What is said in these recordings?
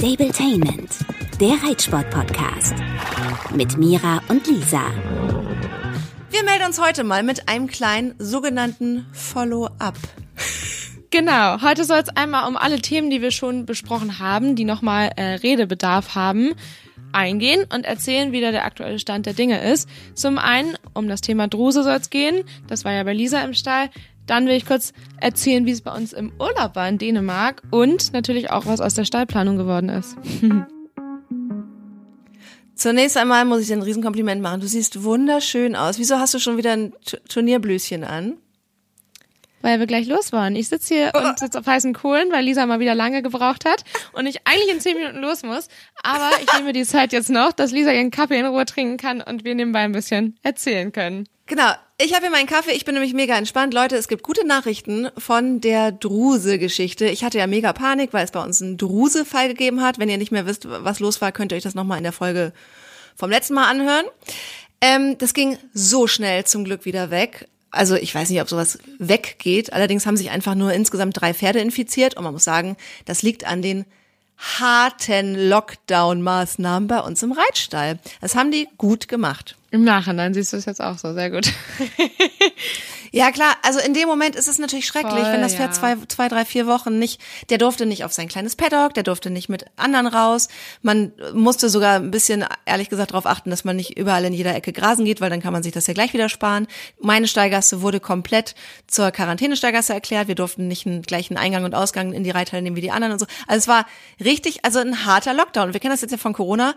Stabletainment, der Reitsport-Podcast. Mit Mira und Lisa. Wir melden uns heute mal mit einem kleinen sogenannten Follow-up. Genau, heute soll es einmal um alle Themen, die wir schon besprochen haben, die nochmal äh, Redebedarf haben, eingehen und erzählen, wie da der aktuelle Stand der Dinge ist. Zum einen um das Thema Druse soll es gehen, das war ja bei Lisa im Stall. Dann will ich kurz erzählen, wie es bei uns im Urlaub war in Dänemark und natürlich auch, was aus der Stallplanung geworden ist. Zunächst einmal muss ich dir ein Riesenkompliment machen. Du siehst wunderschön aus. Wieso hast du schon wieder ein Turnierblüschen an? Weil wir gleich los waren. Ich sitze hier und sitze auf heißen Kohlen, weil Lisa mal wieder lange gebraucht hat und ich eigentlich in zehn Minuten los muss. Aber ich nehme die Zeit jetzt noch, dass Lisa ihren Kaffee in Ruhe trinken kann und wir nebenbei ein bisschen erzählen können. Genau. Ich habe hier meinen Kaffee. Ich bin nämlich mega entspannt. Leute, es gibt gute Nachrichten von der Druse-Geschichte. Ich hatte ja mega Panik, weil es bei uns einen Druse-Fall gegeben hat. Wenn ihr nicht mehr wisst, was los war, könnt ihr euch das nochmal in der Folge vom letzten Mal anhören. Ähm, das ging so schnell zum Glück wieder weg. Also ich weiß nicht, ob sowas weggeht. Allerdings haben sich einfach nur insgesamt drei Pferde infiziert. Und man muss sagen, das liegt an den harten Lockdown-Maßnahmen bei uns im Reitstall. Das haben die gut gemacht. Im Nachhinein siehst du es jetzt auch so, sehr gut. Ja, klar, also in dem Moment ist es natürlich schrecklich, Voll, wenn das Pferd ja. zwei, zwei, drei, vier Wochen nicht, der durfte nicht auf sein kleines Paddock, der durfte nicht mit anderen raus. Man musste sogar ein bisschen, ehrlich gesagt, darauf achten, dass man nicht überall in jeder Ecke grasen geht, weil dann kann man sich das ja gleich wieder sparen. Meine Steigasse wurde komplett zur Quarantänesteigasse erklärt. Wir durften nicht einen gleichen Eingang und Ausgang in die Reithalle nehmen wie die anderen und so. Also es war richtig, also ein harter Lockdown. Wir kennen das jetzt ja von Corona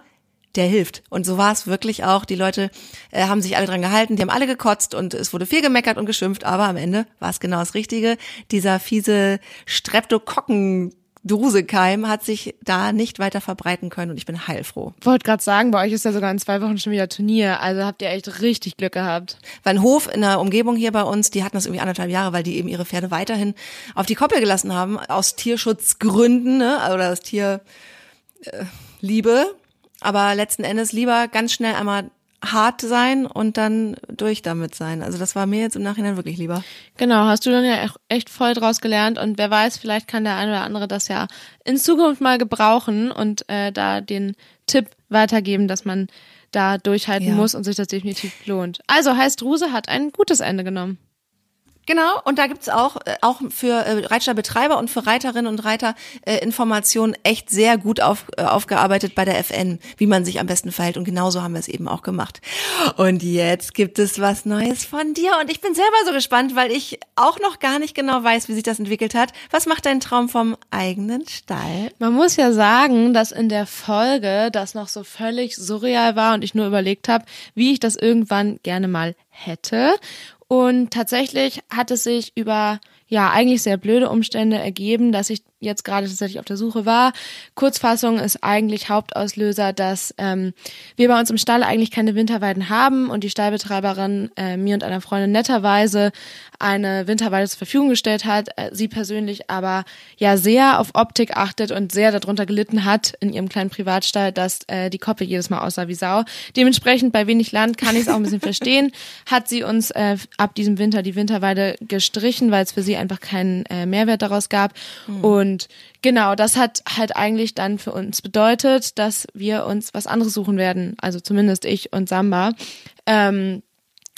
der hilft. Und so war es wirklich auch. Die Leute äh, haben sich alle dran gehalten, die haben alle gekotzt und es wurde viel gemeckert und geschimpft, aber am Ende war es genau das Richtige. Dieser fiese Streptokokken Drusekeim hat sich da nicht weiter verbreiten können und ich bin heilfroh. Wollte gerade sagen, bei euch ist ja sogar in zwei Wochen schon wieder Turnier. Also habt ihr echt richtig Glück gehabt. Weil ein Hof in der Umgebung hier bei uns, die hatten das irgendwie anderthalb Jahre, weil die eben ihre Pferde weiterhin auf die Koppel gelassen haben, aus Tierschutzgründen, ne? oder aus Tierliebe. Äh, Liebe. Aber letzten Endes lieber ganz schnell einmal hart sein und dann durch damit sein. Also das war mir jetzt im Nachhinein wirklich lieber. Genau, hast du dann ja echt- voll draus gelernt und wer weiß, vielleicht kann der eine oder andere das ja in Zukunft mal gebrauchen und äh, da den Tipp weitergeben, dass man da durchhalten Ja. muss und sich das definitiv lohnt. Also heißt, Ruse hat ein gutes Ende genommen. Genau, und da gibt's auch, äh, auch für äh, Reitstallbetreiber und für Reiterinnen und Reiter äh, Informationen echt sehr gut auf, äh, aufgearbeitet bei der FN, wie man sich am besten verhält. Und genauso haben wir es eben auch gemacht. Und jetzt gibt es was Neues von dir. Und ich bin selber so gespannt, weil ich auch noch gar nicht genau weiß, wie sich das entwickelt hat. Was macht dein Traum vom eigenen Stall? Man muss ja sagen, dass in der Folge das noch so völlig surreal war und ich nur überlegt habe, wie ich das irgendwann gerne mal hätte. Und tatsächlich hat es sich über ja eigentlich sehr blöde Umstände ergeben, dass ich jetzt gerade tatsächlich auf der Suche war. Kurzfassung ist eigentlich Hauptauslöser, dass ähm, wir bei uns im Stall eigentlich keine Winterweiden haben und die Stallbetreiberin äh, mir und einer Freundin netterweise eine Winterweide zur Verfügung gestellt hat. Äh, sie persönlich aber ja sehr auf Optik achtet und sehr darunter gelitten hat in ihrem kleinen Privatstall, dass äh, die Koppel jedes Mal aussah wie Sau. Dementsprechend bei wenig Land kann ich es auch ein bisschen verstehen. Hat sie uns äh, ab diesem Winter die Winterweide gestrichen, weil es für sie einfach keinen äh, Mehrwert daraus gab. Und genau, das hat halt eigentlich dann für uns bedeutet, dass wir uns was anderes suchen werden. Also zumindest ich und Samba. Ähm,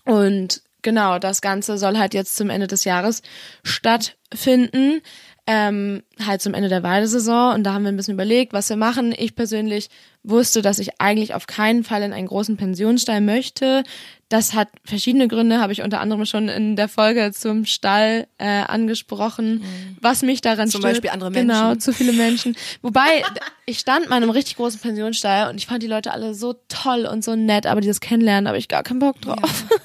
und genau, das Ganze soll halt jetzt zum Ende des Jahres stattfinden. Ähm, halt zum Ende der Weidesaison und da haben wir ein bisschen überlegt, was wir machen. Ich persönlich wusste, dass ich eigentlich auf keinen Fall in einen großen Pensionsstall möchte. Das hat verschiedene Gründe, habe ich unter anderem schon in der Folge zum Stall äh, angesprochen, was mich daran Mhm. Zum stört. Beispiel andere Genau, Menschen. zu viele Menschen. Wobei, ich stand mal in einem richtig großen Pensionsstall und ich fand die Leute alle so toll und so nett, aber dieses Kennenlernen habe ich gar keinen Bock drauf.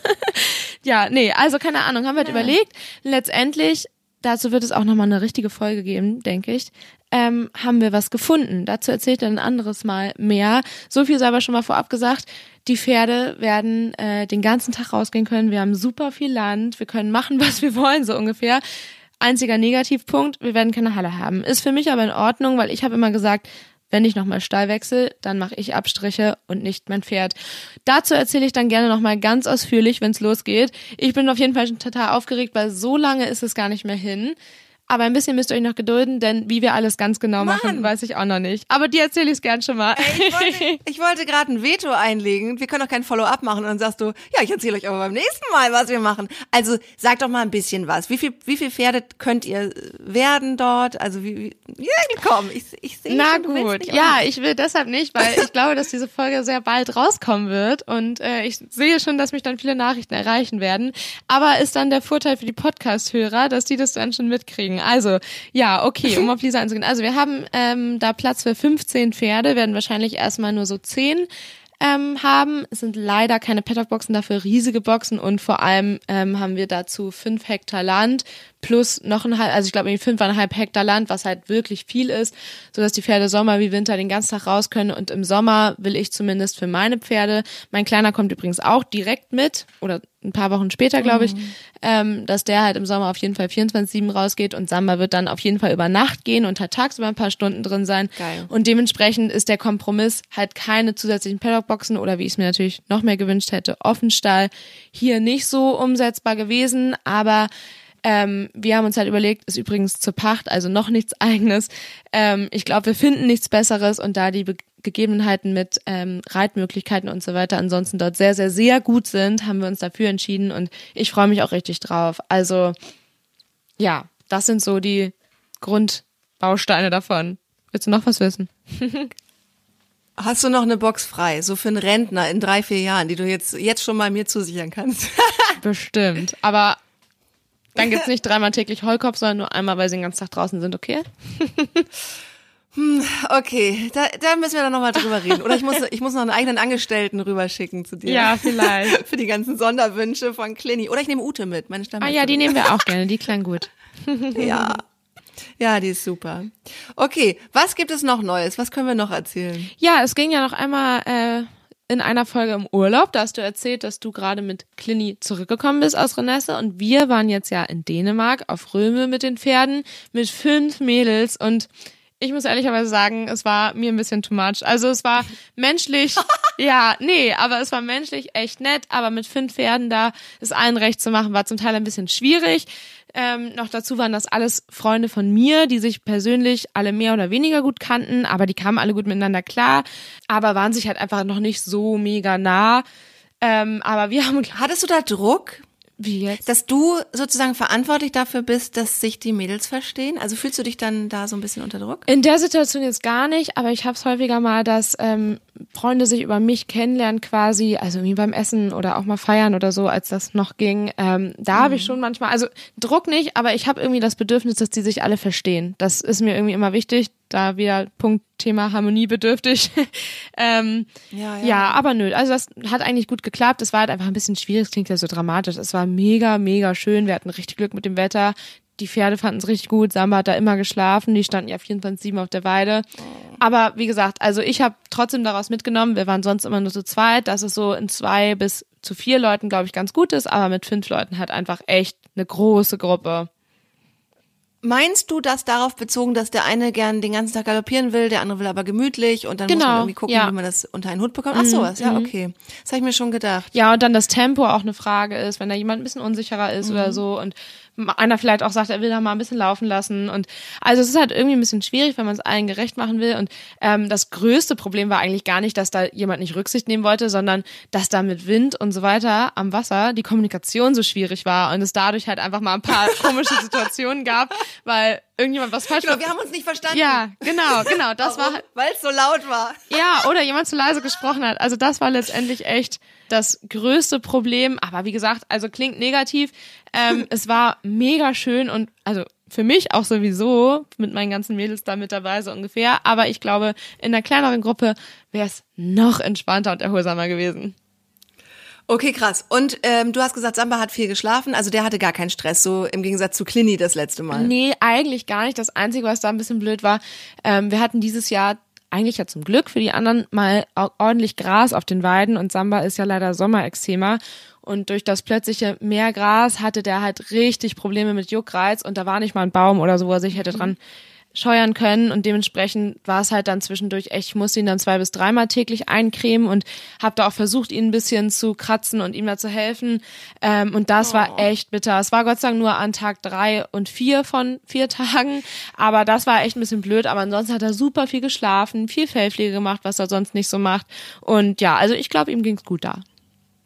Ja, nee, also keine Ahnung, haben wir halt überlegt. Letztendlich, dazu wird es auch nochmal eine richtige Folge geben, denke ich, ähm, haben wir was gefunden. Dazu erzählt er ein anderes Mal mehr. So viel sei aber schon mal vorab gesagt. Die Pferde werden äh, den ganzen Tag rausgehen können. Wir haben super viel Land. Wir können machen, was wir wollen, so ungefähr. Einziger Negativpunkt, wir werden keine Halle haben. Ist für mich aber in Ordnung, weil ich habe immer gesagt, wenn ich nochmal Stall wechsle, dann mache ich Abstriche und nicht mein Pferd. Dazu erzähle ich dann gerne nochmal ganz ausführlich, wenn es losgeht. Ich bin auf jeden Fall schon total aufgeregt, weil so lange ist es gar nicht mehr hin. Aber ein bisschen müsst ihr euch noch gedulden, denn wie wir alles ganz genau Mann. machen, weiß ich auch noch nicht. Aber dir erzähle ich es gern schon mal. Ey, ich wollte, ich wollte gerade ein Veto einlegen. Wir können doch kein Follow-up machen. Und dann sagst du, ja, ich erzähle euch aber beim nächsten Mal, was wir machen. Also sag doch mal ein bisschen was. Wie viel, wie viel Pferde könnt ihr werden dort? Also wie, wie ja, komm, ich, ich sehe Na schon, gut, ja, ich will deshalb nicht, weil ich glaube, dass diese Folge sehr bald rauskommen wird und äh, ich sehe schon, dass mich dann viele Nachrichten erreichen werden. Aber ist dann der Vorteil für die Podcast-Hörer, dass die das dann schon mitkriegen. Also ja, okay, um auf Lisa einzugehen. Also wir haben ähm, da Platz für 15 Pferde, werden wahrscheinlich erstmal nur so 10 ähm, haben. Es sind leider keine Paddock-Boxen, dafür riesige Boxen und vor allem ähm, haben wir dazu fünf Hektar Land plus noch ein halb, also ich glaube irgendwie fünfeinhalb Hektar Land, was halt wirklich viel ist, so dass die Pferde Sommer wie Winter den ganzen Tag raus können und im Sommer will ich zumindest für meine Pferde, mein Kleiner kommt übrigens auch direkt mit oder ein paar Wochen später, glaube ich, ähm, dass der halt im Sommer auf jeden Fall 24-7 rausgeht und Samba wird dann auf jeden Fall über Nacht gehen und halt tagsüber ein paar Stunden drin sein. Geil. Und dementsprechend ist der Kompromiss halt keine zusätzlichen Paddockboxen oder wie ich es mir natürlich noch mehr gewünscht hätte, Offenstall hier nicht so umsetzbar gewesen, aber ähm, wir haben uns halt überlegt, ist übrigens zur Pacht, also noch nichts eigenes. Ähm, ich glaube, wir finden nichts Besseres und da die Be Gegebenheiten mit ähm, Reitmöglichkeiten und so weiter ansonsten dort sehr, sehr, sehr gut sind, haben wir uns dafür entschieden und ich freue mich auch richtig drauf. Also ja, das sind so die Grundbausteine davon. Willst du noch was wissen? Hast du noch eine Box frei, so für einen Rentner in drei, vier Jahren, die du jetzt, jetzt schon mal mir zusichern kannst? Bestimmt. Aber dann gibt's nicht dreimal täglich Heulkopf, sondern nur einmal, weil sie den ganzen Tag draußen sind, okay? Okay, da, da müssen wir dann nochmal drüber reden. Oder ich muss, ich muss noch einen eigenen Angestellten rüberschicken zu dir. Ja, vielleicht. Für die ganzen Sonderwünsche von Clini. Oder ich nehme Ute mit, meine Ah Stammbäuerin. ja, die nehmen wir auch gerne, die klang gut. Ja. Ja, die ist super. Okay, was gibt es noch Neues? Was können wir noch erzählen? Ja, es ging ja noch einmal äh, in einer Folge im Urlaub. Da hast du erzählt, dass du gerade mit Clini zurückgekommen bist aus Renesse und wir waren jetzt ja in Dänemark auf Röme mit den Pferden mit fünf Mädels und ich muss ehrlicherweise sagen, es war mir ein bisschen too much. Also es war menschlich, ja, nee, aber es war menschlich echt nett, aber mit fünf Pferden da es allen recht zu machen, war zum Teil ein bisschen schwierig. Ähm, noch dazu waren das alles Freunde von mir, die sich persönlich alle mehr oder weniger gut kannten, aber die kamen alle gut miteinander klar, aber waren sich halt einfach noch nicht so mega nah. Ähm, aber wir haben, Hattest du da Druck, wie jetzt? dass du sozusagen verantwortlich dafür bist, dass sich die Mädels verstehen? Also fühlst du dich dann da so ein bisschen unter Druck? In der Situation jetzt gar nicht, aber ich habe es häufiger mal, dass ähm, Freunde sich über mich kennenlernen quasi, also wie beim Essen oder auch mal feiern oder so, als das noch ging. Ähm, da habe ich schon manchmal, also Druck nicht, aber ich habe irgendwie das Bedürfnis, dass die sich alle verstehen. Das ist mir irgendwie immer wichtig. Da wieder Punkt Thema harmoniebedürftig. ähm, Ja, ja. ja, aber nö, also das hat eigentlich gut geklappt. Es war halt einfach ein bisschen schwierig, es klingt ja so dramatisch. Es war mega, mega schön. Wir hatten richtig Glück mit dem Wetter. Die Pferde fanden es richtig gut. Samba hat da immer geschlafen. Die standen ja 24-7 auf der Weide. Aber wie gesagt, also ich habe trotzdem daraus mitgenommen, wir waren sonst immer nur zu zweit, dass es so in zwei bis zu vier Leuten, glaube ich, ganz gut ist, aber mit fünf Leuten halt einfach echt eine große Gruppe. Meinst du das darauf bezogen, dass der eine gern den ganzen Tag galoppieren will, der andere will aber gemütlich und dann muss Genau, man irgendwie gucken, ja. wie man das unter einen Hut bekommt? Ach sowas, ja, okay. Das habe ich mir schon gedacht. Ja, und dann das Tempo auch eine Frage ist, wenn da jemand ein bisschen unsicherer ist oder so und einer vielleicht auch sagt, er will da mal ein bisschen laufen lassen und also es ist halt irgendwie ein bisschen schwierig, wenn man es allen gerecht machen will und ähm, das größte Problem war eigentlich gar nicht, dass da jemand nicht Rücksicht nehmen wollte, sondern dass da mit Wind und so weiter am Wasser die Kommunikation so schwierig war und es dadurch halt einfach mal ein paar komische Situationen gab, weil irgendjemand was falsch Genau, wir haben uns nicht verstanden. Ja, genau, genau, das war halt Weil es so laut war. ja, oder jemand zu leise gesprochen hat. Also das war letztendlich echt das größte Problem. Aber wie gesagt, also klingt negativ. Ähm, es war mega schön und also für mich auch sowieso mit meinen ganzen Mädels da mit dabei so ungefähr. Aber ich glaube, in einer kleineren Gruppe wäre es noch entspannter und erholsamer gewesen. Okay, krass. Und ähm, du hast gesagt, Samba hat viel geschlafen, also der hatte gar keinen Stress, so im Gegensatz zu Clini das letzte Mal. Nee, eigentlich gar nicht. Das Einzige, was da ein bisschen blöd war, ähm, wir hatten dieses Jahr eigentlich ja zum Glück für die anderen mal ordentlich Gras auf den Weiden und Samba ist ja leider Sommerexzema. Und durch das plötzliche mehr Gras hatte der halt richtig Probleme mit Juckreiz und da war nicht mal ein Baum oder so, wo er sich hätte dran scheuern können und dementsprechend war es halt dann zwischendurch echt, ich musste ihn dann zwei bis dreimal täglich eincremen und habe da auch versucht, ihn ein bisschen zu kratzen und ihm da zu helfen ähm, und das oh. war echt bitter. Es war Gott sei Dank nur an Tag drei und vier von vier Tagen, aber das war echt ein bisschen blöd, aber ansonsten hat er super viel geschlafen, viel Fellpflege gemacht, was er sonst nicht so macht und ja, also ich glaube, ihm ging's gut da.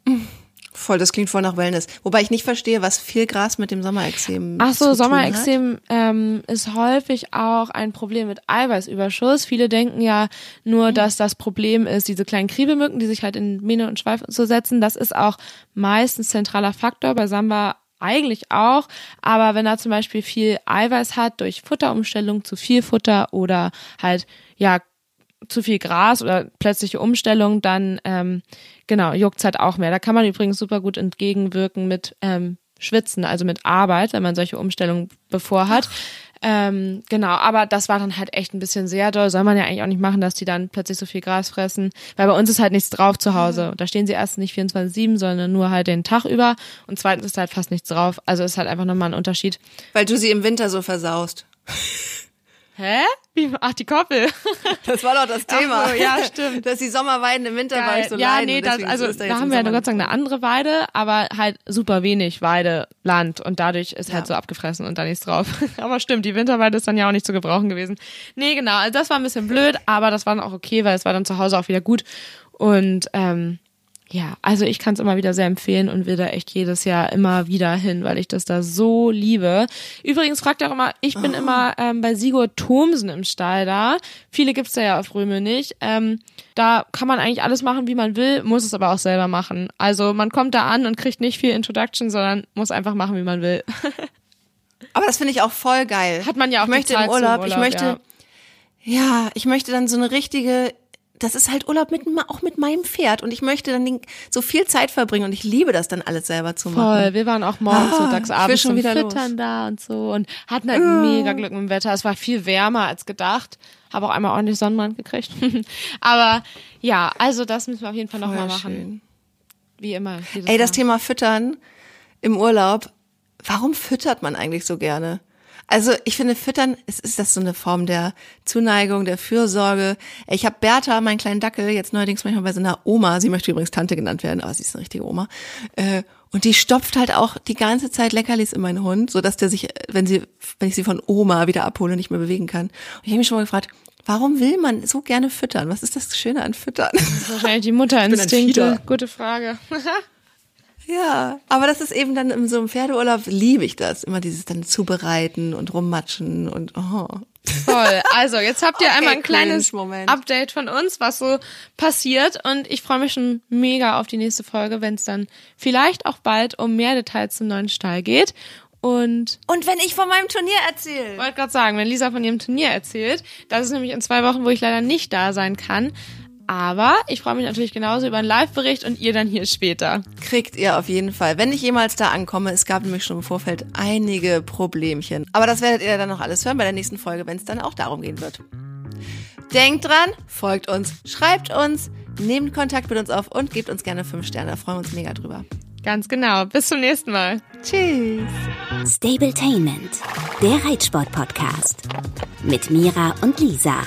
Voll, das klingt voll nach Wellness. Wobei ich nicht verstehe, was viel Gras mit dem Sommerexem Ach so, Sommerexem ähm, ist häufig auch ein Problem mit Eiweißüberschuss. Viele denken ja nur, mhm. dass das Problem ist, diese kleinen Kriebelmücken, die sich halt in Mähne und Schweif zu setzen. Das ist auch meistens zentraler Faktor. Bei Samba eigentlich auch, aber wenn er zum Beispiel viel Eiweiß hat durch Futterumstellung zu viel Futter oder halt ja zu viel Gras oder plötzliche Umstellung, dann ähm, genau, juckt's halt auch mehr. Da kann man übrigens super gut entgegenwirken mit ähm, Schwitzen, also mit Arbeit, wenn man solche Umstellungen bevor hat. Ähm, genau, aber das war dann halt echt ein bisschen sehr doll. Soll man ja eigentlich auch nicht machen, dass die dann plötzlich so viel Gras fressen. Weil bei uns ist halt nichts drauf zu Hause. Da stehen sie erst nicht 24-7, sondern nur halt den Tag über. Und zweitens ist halt fast nichts drauf. Also ist halt einfach nochmal ein Unterschied. Weil du sie im Winter so versaust. Hä? Wie, ach, die Koppel. Das war doch das Thema. So, ja, stimmt. Dass die Sommerweiden im Winter Geil. so Ja, leiden. nee, das, also da, da haben wir ja Gott sei Dank eine andere Weide, aber halt super wenig Weideland und dadurch ist halt ja. so abgefressen und da nichts drauf. aber stimmt, die Winterweide ist dann ja auch nicht zu gebrauchen gewesen. Nee, genau, also das war ein bisschen blöd, aber das war dann auch okay, weil es war dann zu Hause auch wieder gut und ähm, ja, also ich kann es immer wieder sehr empfehlen und will da echt jedes Jahr immer wieder hin, weil ich das da so liebe. Übrigens fragt auch immer, ich bin oh. immer ähm, bei Sigurd Thomsen im Stall da. Viele gibt's da ja auf Röme nicht. Ähm, da kann man eigentlich alles machen, wie man will, muss es aber auch selber machen. Also man kommt da an und kriegt nicht viel Introduction, sondern muss einfach machen, wie man will. aber das finde ich auch voll geil. Hat man ja auch ich möchte im Urlaub, Urlaub, ich möchte ja. ja, ich möchte dann so eine richtige das ist halt Urlaub mit, auch mit meinem Pferd und ich möchte dann so viel Zeit verbringen und ich liebe das dann alles selber zu machen. Voll, wir waren auch morgens ah, mittags abends zum Füttern los. da und so und hatten halt ja. mega Glück mit dem Wetter. Es war viel wärmer als gedacht. Habe auch einmal ordentlich Sonnenbrand gekriegt. Aber ja, also das müssen wir auf jeden Fall nochmal machen. Schön. Wie immer. Ey, das Thema Füttern im Urlaub. Warum füttert man eigentlich so gerne? Also ich finde, Füttern, ist, ist das so eine Form der Zuneigung, der Fürsorge. Ich habe Bertha, meinen kleinen Dackel, jetzt neuerdings manchmal bei so einer Oma, sie möchte übrigens Tante genannt werden, aber sie ist eine richtige Oma. Äh, und die stopft halt auch die ganze Zeit Leckerlis in meinen Hund, so dass der sich, wenn sie, wenn ich sie von Oma wieder abhole, nicht mehr bewegen kann. Und ich habe mich schon mal gefragt, Warum will man so gerne füttern? Was ist das Schöne an Füttern? Das ist wahrscheinlich die Mutterinstinkte. Gute Frage. Ja, aber das ist eben dann in so einem Pferdeurlaub liebe ich das. Immer dieses dann zubereiten und rummatschen und oh. Toll. Also, jetzt habt ihr okay, einmal ein kleines Update von uns, was so passiert. Und ich freue mich schon mega auf die nächste Folge, wenn es dann vielleicht auch bald um mehr Details zum neuen Stall geht. Und, und wenn ich von meinem Turnier erzähle. Wollte gerade sagen, wenn Lisa von ihrem Turnier erzählt, das ist nämlich in zwei Wochen, wo ich leider nicht da sein kann. Aber ich freue mich natürlich genauso über einen Live-Bericht und ihr dann hier später. Kriegt ihr auf jeden Fall. Wenn ich jemals da ankomme, es gab nämlich schon im Vorfeld einige Problemchen. Aber das werdet ihr dann noch alles hören bei der nächsten Folge, wenn es dann auch darum gehen wird. Denkt dran, folgt uns, schreibt uns, nehmt Kontakt mit uns auf und gebt uns gerne fünf Sterne. Da freuen wir uns mega drüber. Ganz genau. Bis zum nächsten Mal. Tschüss. Stabletainment, der Reitsport-Podcast. Mit Mira und Lisa.